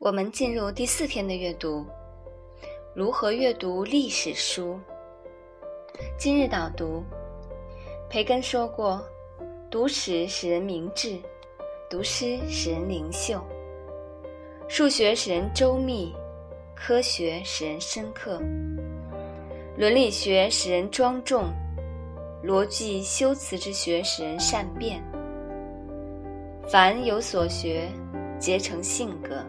我们进入第四天的阅读，如何阅读历史书？今日导读：培根说过，读史使人明智，读诗使人灵秀，数学使人周密，科学使人深刻，伦理学使人庄重，逻辑修辞之学使人善变。凡有所学，皆成性格。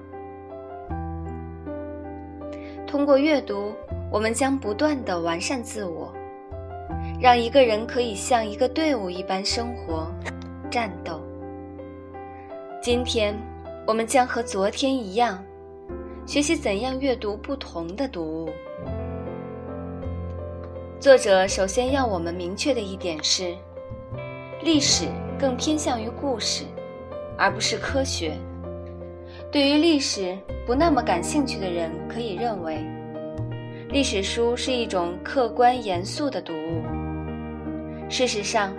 通过阅读，我们将不断的完善自我，让一个人可以像一个队伍一般生活、战斗。今天，我们将和昨天一样，学习怎样阅读不同的读物。作者首先要我们明确的一点是，历史更偏向于故事，而不是科学。对于历史不那么感兴趣的人，可以认为，历史书是一种客观严肃的读物。事实上，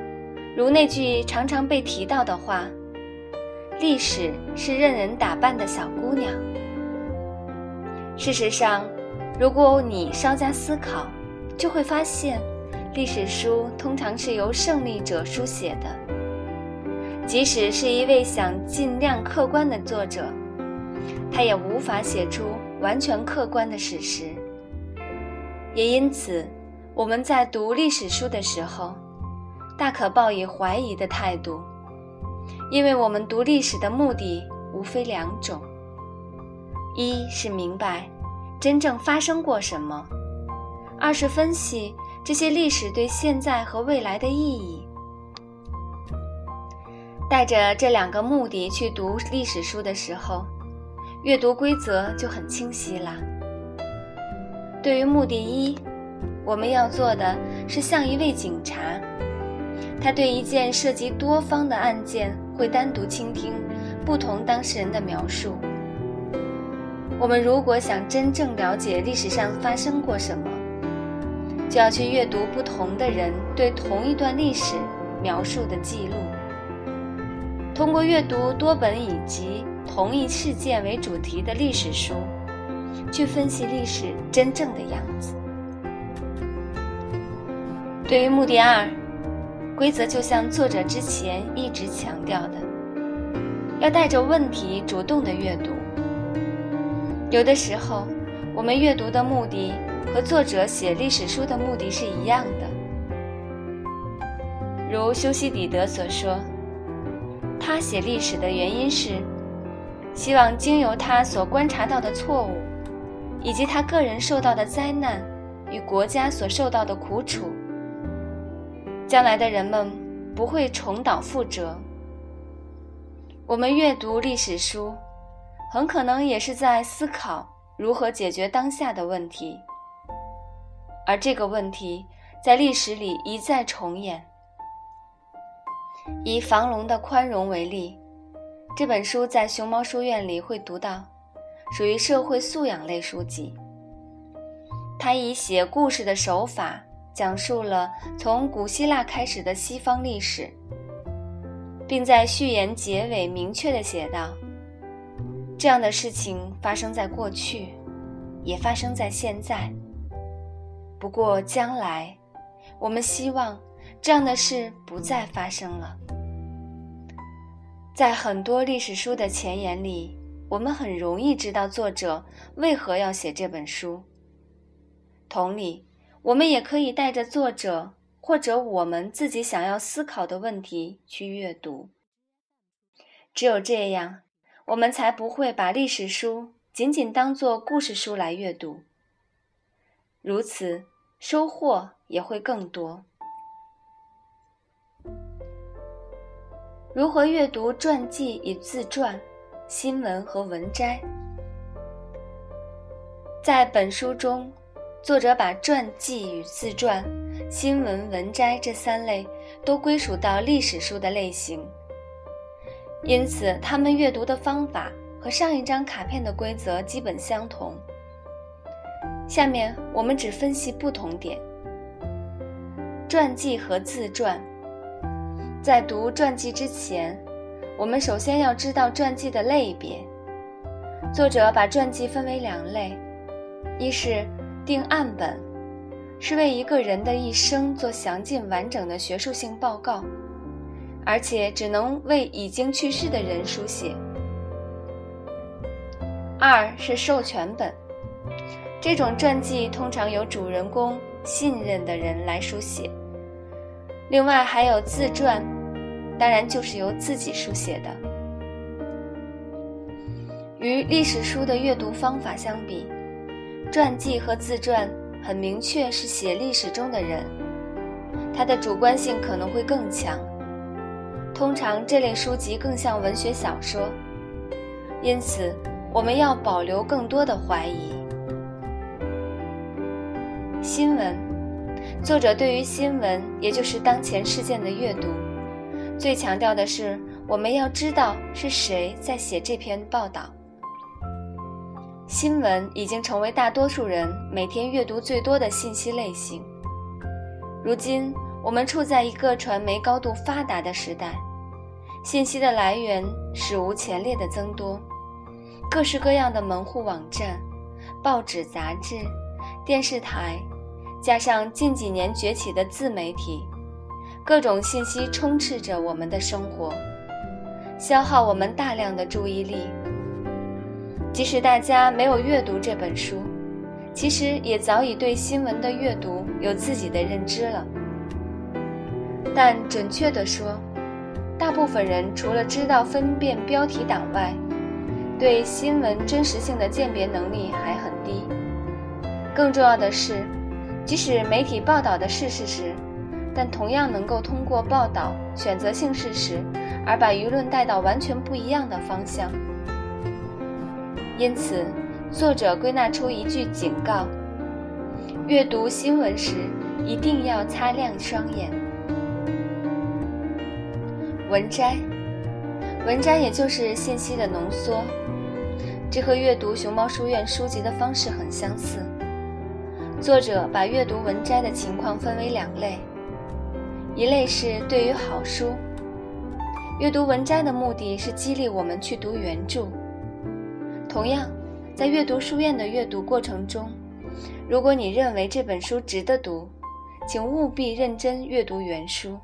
如那句常常被提到的话：“历史是任人打扮的小姑娘。”事实上，如果你稍加思考，就会发现，历史书通常是由胜利者书写的，即使是一位想尽量客观的作者。他也无法写出完全客观的史实，也因此，我们在读历史书的时候，大可抱以怀疑的态度，因为我们读历史的目的无非两种：一是明白真正发生过什么；二是分析这些历史对现在和未来的意义。带着这两个目的去读历史书的时候。阅读规则就很清晰了。对于目的一，我们要做的是像一位警察，他对一件涉及多方的案件会单独倾听不同当事人的描述。我们如果想真正了解历史上发生过什么，就要去阅读不同的人对同一段历史描述的记录。通过阅读多本以及。同一事件为主题的历史书，去分析历史真正的样子。对于目的二，规则就像作者之前一直强调的，要带着问题主动的阅读。有的时候，我们阅读的目的和作者写历史书的目的是一样的。如修昔底德所说，他写历史的原因是。希望经由他所观察到的错误，以及他个人受到的灾难与国家所受到的苦楚，将来的人们不会重蹈覆辙。我们阅读历史书，很可能也是在思考如何解决当下的问题，而这个问题在历史里一再重演。以房龙的宽容为例。这本书在熊猫书院里会读到，属于社会素养类书籍。它以写故事的手法讲述了从古希腊开始的西方历史，并在序言结尾明确地写道：“这样的事情发生在过去，也发生在现在。不过将来，我们希望这样的事不再发生了。”在很多历史书的前言里，我们很容易知道作者为何要写这本书。同理，我们也可以带着作者或者我们自己想要思考的问题去阅读。只有这样，我们才不会把历史书仅仅当做故事书来阅读。如此，收获也会更多。如何阅读传记与自传、新闻和文摘？在本书中，作者把传记与自传、新闻、文摘这三类都归属到历史书的类型，因此他们阅读的方法和上一张卡片的规则基本相同。下面我们只分析不同点：传记和自传。在读传记之前，我们首先要知道传记的类别。作者把传记分为两类：一是定案本，是为一个人的一生做详尽完整的学术性报告，而且只能为已经去世的人书写；二是授权本，这种传记通常由主人公信任的人来书写。另外还有自传，当然就是由自己书写的。与历史书的阅读方法相比，传记和自传很明确是写历史中的人，它的主观性可能会更强。通常这类书籍更像文学小说，因此我们要保留更多的怀疑。新闻，作者对于新闻，也就是当前事件的阅读，最强调的是我们要知道是谁在写这篇报道。新闻已经成为大多数人每天阅读最多的信息类型。如今，我们处在一个传媒高度发达的时代，信息的来源史无前例的增多，各式各样的门户网站、报纸、杂志、电视台，加上近几年崛起的自媒体，各种信息充斥着我们的生活，消耗我们大量的注意力。即使大家没有阅读这本书，其实也早已对新闻的阅读有自己的认知了。但准确地说，大部分人除了知道分辨标题党外，对新闻真实性的鉴别能力还很低。更重要的是，即使媒体报道的是事实，但同样能够通过报道选择性事实，而把舆论带到完全不一样的方向。因此，作者归纳出一句警告：阅读新闻时一定要擦亮双眼。文摘，文摘也就是信息的浓缩，这和阅读熊猫书院书籍的方式很相似。作者把阅读文摘的情况分为两类，一类是对于好书，阅读文摘的目的是激励我们去读原著。同样，在阅读书院的阅读过程中，如果你认为这本书值得读，请务必认真阅读原书。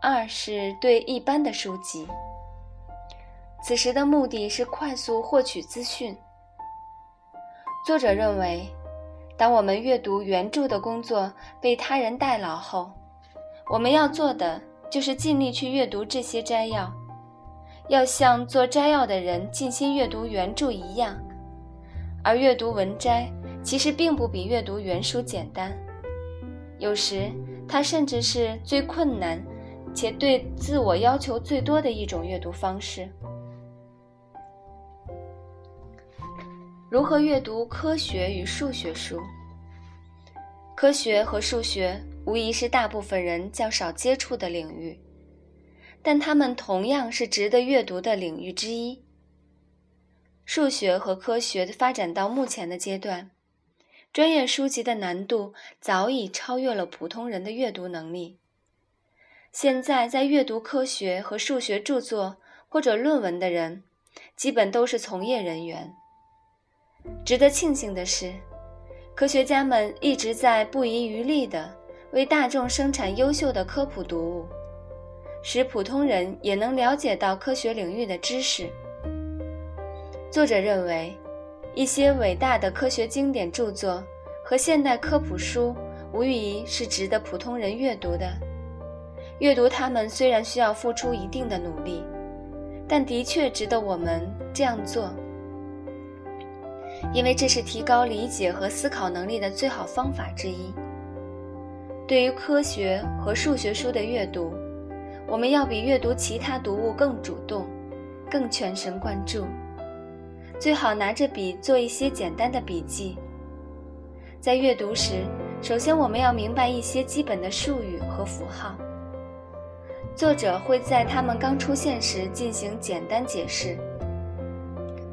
二是对一般的书籍，此时的目的是快速获取资讯。作者认为，当我们阅读原著的工作被他人代劳后，我们要做的就是尽力去阅读这些摘要。要像做摘要的人尽心阅读原著一样，而阅读文摘其实并不比阅读原书简单，有时它甚至是最困难且对自我要求最多的一种阅读方式。如何阅读科学与数学书？科学和数学无疑是大部分人较少接触的领域。但它们同样是值得阅读的领域之一。数学和科学发展到目前的阶段，专业书籍的难度早已超越了普通人的阅读能力。现在在阅读科学和数学著作或者论文的人，基本都是从业人员。值得庆幸的是，科学家们一直在不遗余力地为大众生产优秀的科普读物。使普通人也能了解到科学领域的知识。作者认为，一些伟大的科学经典著作和现代科普书无疑是值得普通人阅读的。阅读它们虽然需要付出一定的努力，但的确值得我们这样做，因为这是提高理解和思考能力的最好方法之一。对于科学和数学书的阅读。我们要比阅读其他读物更主动，更全神贯注。最好拿着笔做一些简单的笔记。在阅读时，首先我们要明白一些基本的术语和符号。作者会在它们刚出现时进行简单解释。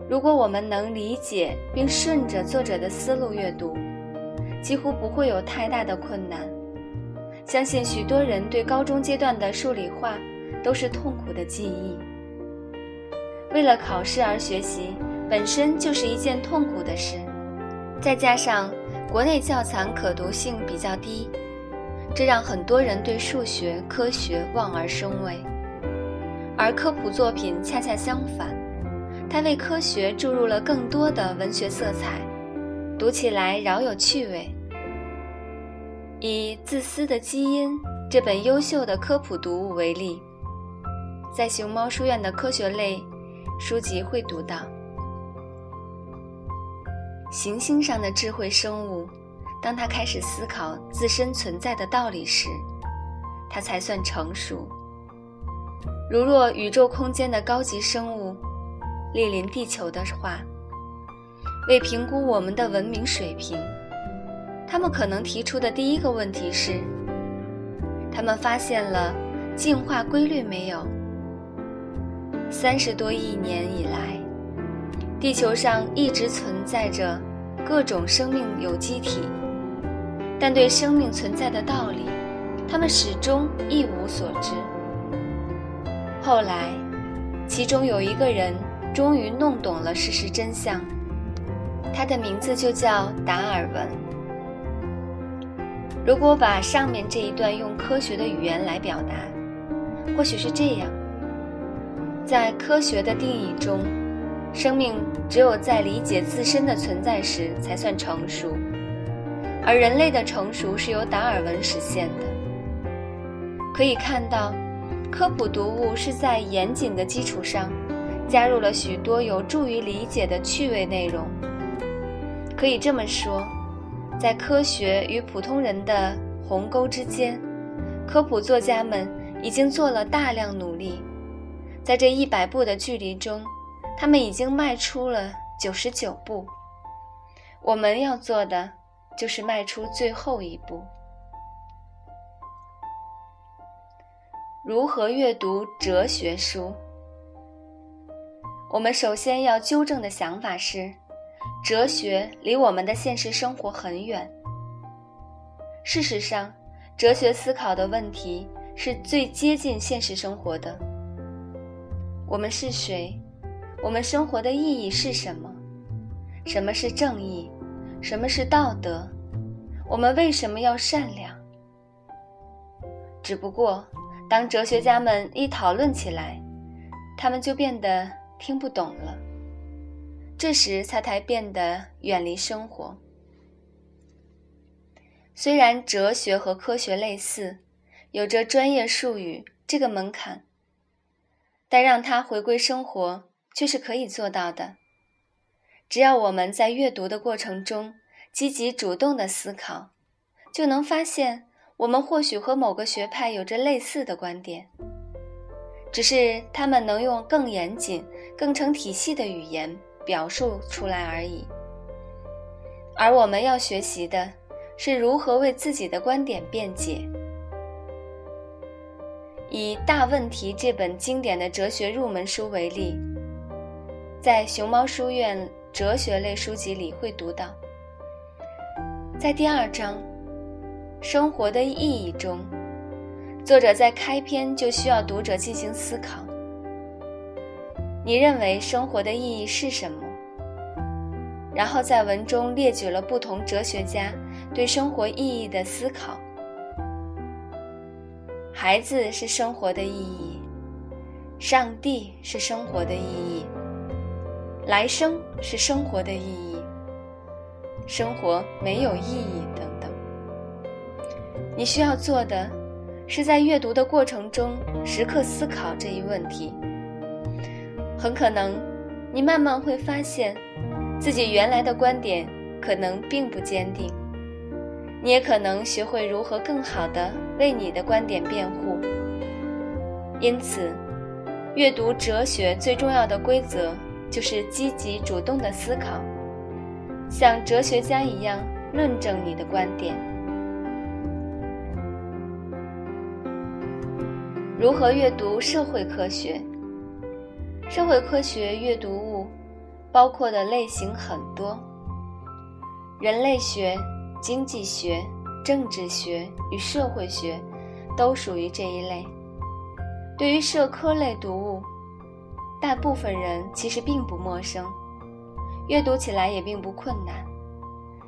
如果我们能理解并顺着作者的思路阅读，几乎不会有太大的困难。相信许多人对高中阶段的数理化都是痛苦的记忆。为了考试而学习，本身就是一件痛苦的事。再加上国内教材可读性比较低，这让很多人对数学、科学望而生畏。而科普作品恰恰相反，它为科学注入了更多的文学色彩，读起来饶有趣味。以《自私的基因》这本优秀的科普读物为例，在熊猫书院的科学类书籍会读到。行星上的智慧生物，当他开始思考自身存在的道理时，他才算成熟。如若宇宙空间的高级生物莅临地球的话，为评估我们的文明水平，他们可能提出的第一个问题是：他们发现了进化规律没有？三十多亿年以来。地球上一直存在着各种生命有机体，但对生命存在的道理，他们始终一无所知。后来，其中有一个人终于弄懂了事实真相，他的名字就叫达尔文。如果把上面这一段用科学的语言来表达，或许是这样：在科学的定义中。生命只有在理解自身的存在时才算成熟，而人类的成熟是由达尔文实现的。可以看到，科普读物是在严谨的基础上，加入了许多有助于理解的趣味内容。可以这么说，在科学与普通人的鸿沟之间，科普作家们已经做了大量努力，在这一百步的距离中。他们已经迈出了九十九步，我们要做的就是迈出最后一步。如何阅读哲学书？我们首先要纠正的想法是，哲学离我们的现实生活很远。事实上，哲学思考的问题是最接近现实生活的。我们是谁？我们生活的意义是什么？什么是正义？什么是道德？我们为什么要善良？只不过，当哲学家们一讨论起来，他们就变得听不懂了。这时，才才变得远离生活。虽然哲学和科学类似，有着专业术语这个门槛，但让他回归生活。却是可以做到的。只要我们在阅读的过程中积极主动的思考，就能发现我们或许和某个学派有着类似的观点，只是他们能用更严谨、更成体系的语言表述出来而已。而我们要学习的是如何为自己的观点辩解。以《大问题》这本经典的哲学入门书为例。在熊猫书院哲学类书籍里会读到，在第二章《生活的意义》中，作者在开篇就需要读者进行思考：你认为生活的意义是什么？然后在文中列举了不同哲学家对生活意义的思考。孩子是生活的意义，上帝是生活的意义。来生是生活的意义，生活没有意义等等。你需要做的，是在阅读的过程中时刻思考这一问题。很可能，你慢慢会发现，自己原来的观点可能并不坚定。你也可能学会如何更好地为你的观点辩护。因此，阅读哲学最重要的规则。就是积极主动的思考，像哲学家一样论证你的观点。如何阅读社会科学？社会科学阅读物包括的类型很多，人类学、经济学、政治学与社会学都属于这一类。对于社科类读物，大部分人其实并不陌生，阅读起来也并不困难，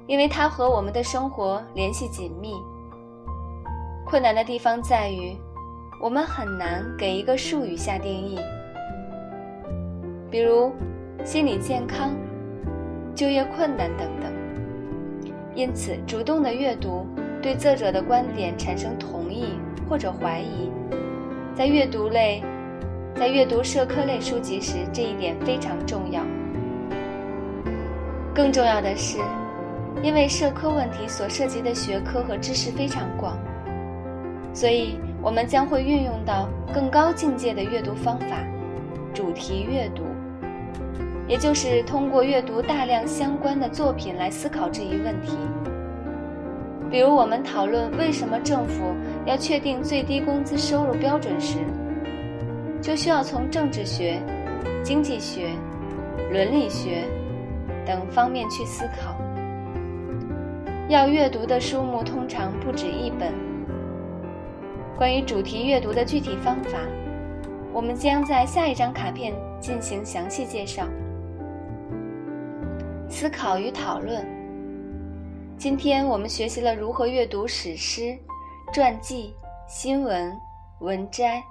因为它和我们的生活联系紧密。困难的地方在于，我们很难给一个术语下定义，比如心理健康、就业困难等等。因此，主动的阅读对作者的观点产生同意或者怀疑，在阅读类。在阅读社科类书籍时，这一点非常重要。更重要的是，因为社科问题所涉及的学科和知识非常广，所以我们将会运用到更高境界的阅读方法——主题阅读，也就是通过阅读大量相关的作品来思考这一问题。比如，我们讨论为什么政府要确定最低工资收入标准时。就需要从政治学、经济学、伦理学等方面去思考。要阅读的书目通常不止一本。关于主题阅读的具体方法，我们将在下一张卡片进行详细介绍。思考与讨论。今天我们学习了如何阅读史诗、传记、新闻、文摘。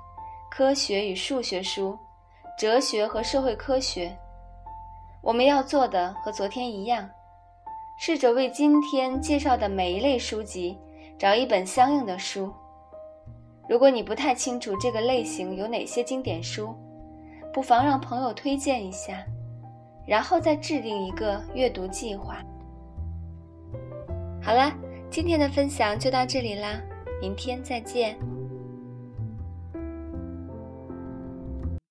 科学与数学书，哲学和社会科学，我们要做的和昨天一样，试着为今天介绍的每一类书籍找一本相应的书。如果你不太清楚这个类型有哪些经典书，不妨让朋友推荐一下，然后再制定一个阅读计划。好了，今天的分享就到这里啦，明天再见。